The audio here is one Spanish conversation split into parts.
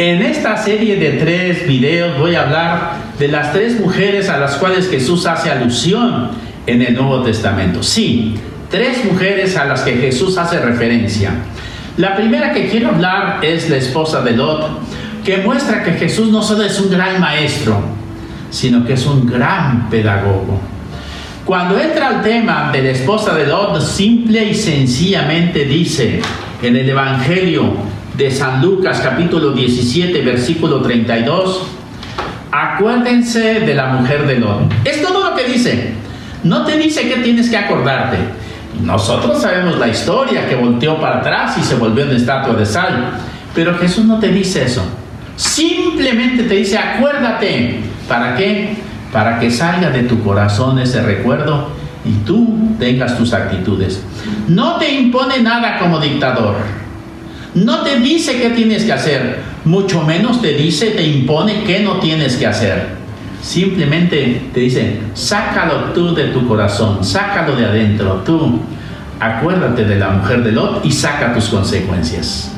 En esta serie de tres videos voy a hablar de las tres mujeres a las cuales Jesús hace alusión en el Nuevo Testamento. Sí, tres mujeres a las que Jesús hace referencia. La primera que quiero hablar es la esposa de Lot, que muestra que Jesús no solo es un gran maestro, sino que es un gran pedagogo. Cuando entra al tema de la esposa de Lot, simple y sencillamente dice en el Evangelio de San Lucas capítulo 17 versículo 32, acuérdense de la mujer de Lot. Es todo lo que dice. No te dice que tienes que acordarte. Nosotros sabemos la historia que volteó para atrás y se volvió en estatua de sal. Pero Jesús no te dice eso. Simplemente te dice, acuérdate. ¿Para qué? Para que salga de tu corazón ese recuerdo y tú tengas tus actitudes. No te impone nada como dictador. No te dice qué tienes que hacer, mucho menos te dice, te impone qué no tienes que hacer. Simplemente te dice, sácalo tú de tu corazón, sácalo de adentro, tú. Acuérdate de la mujer de Lot y saca tus consecuencias.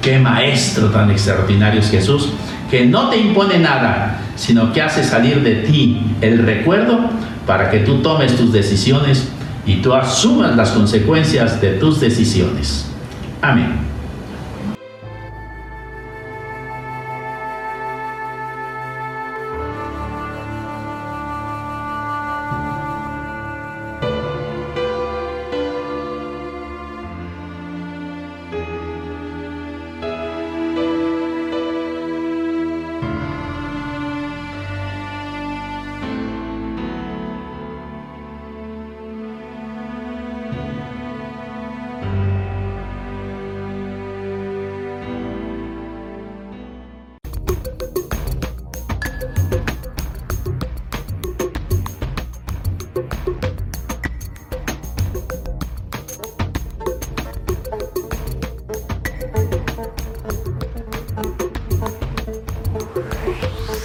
Qué maestro tan extraordinario es Jesús, que no te impone nada, sino que hace salir de ti el recuerdo para que tú tomes tus decisiones y tú asumas las consecuencias de tus decisiones. Amén.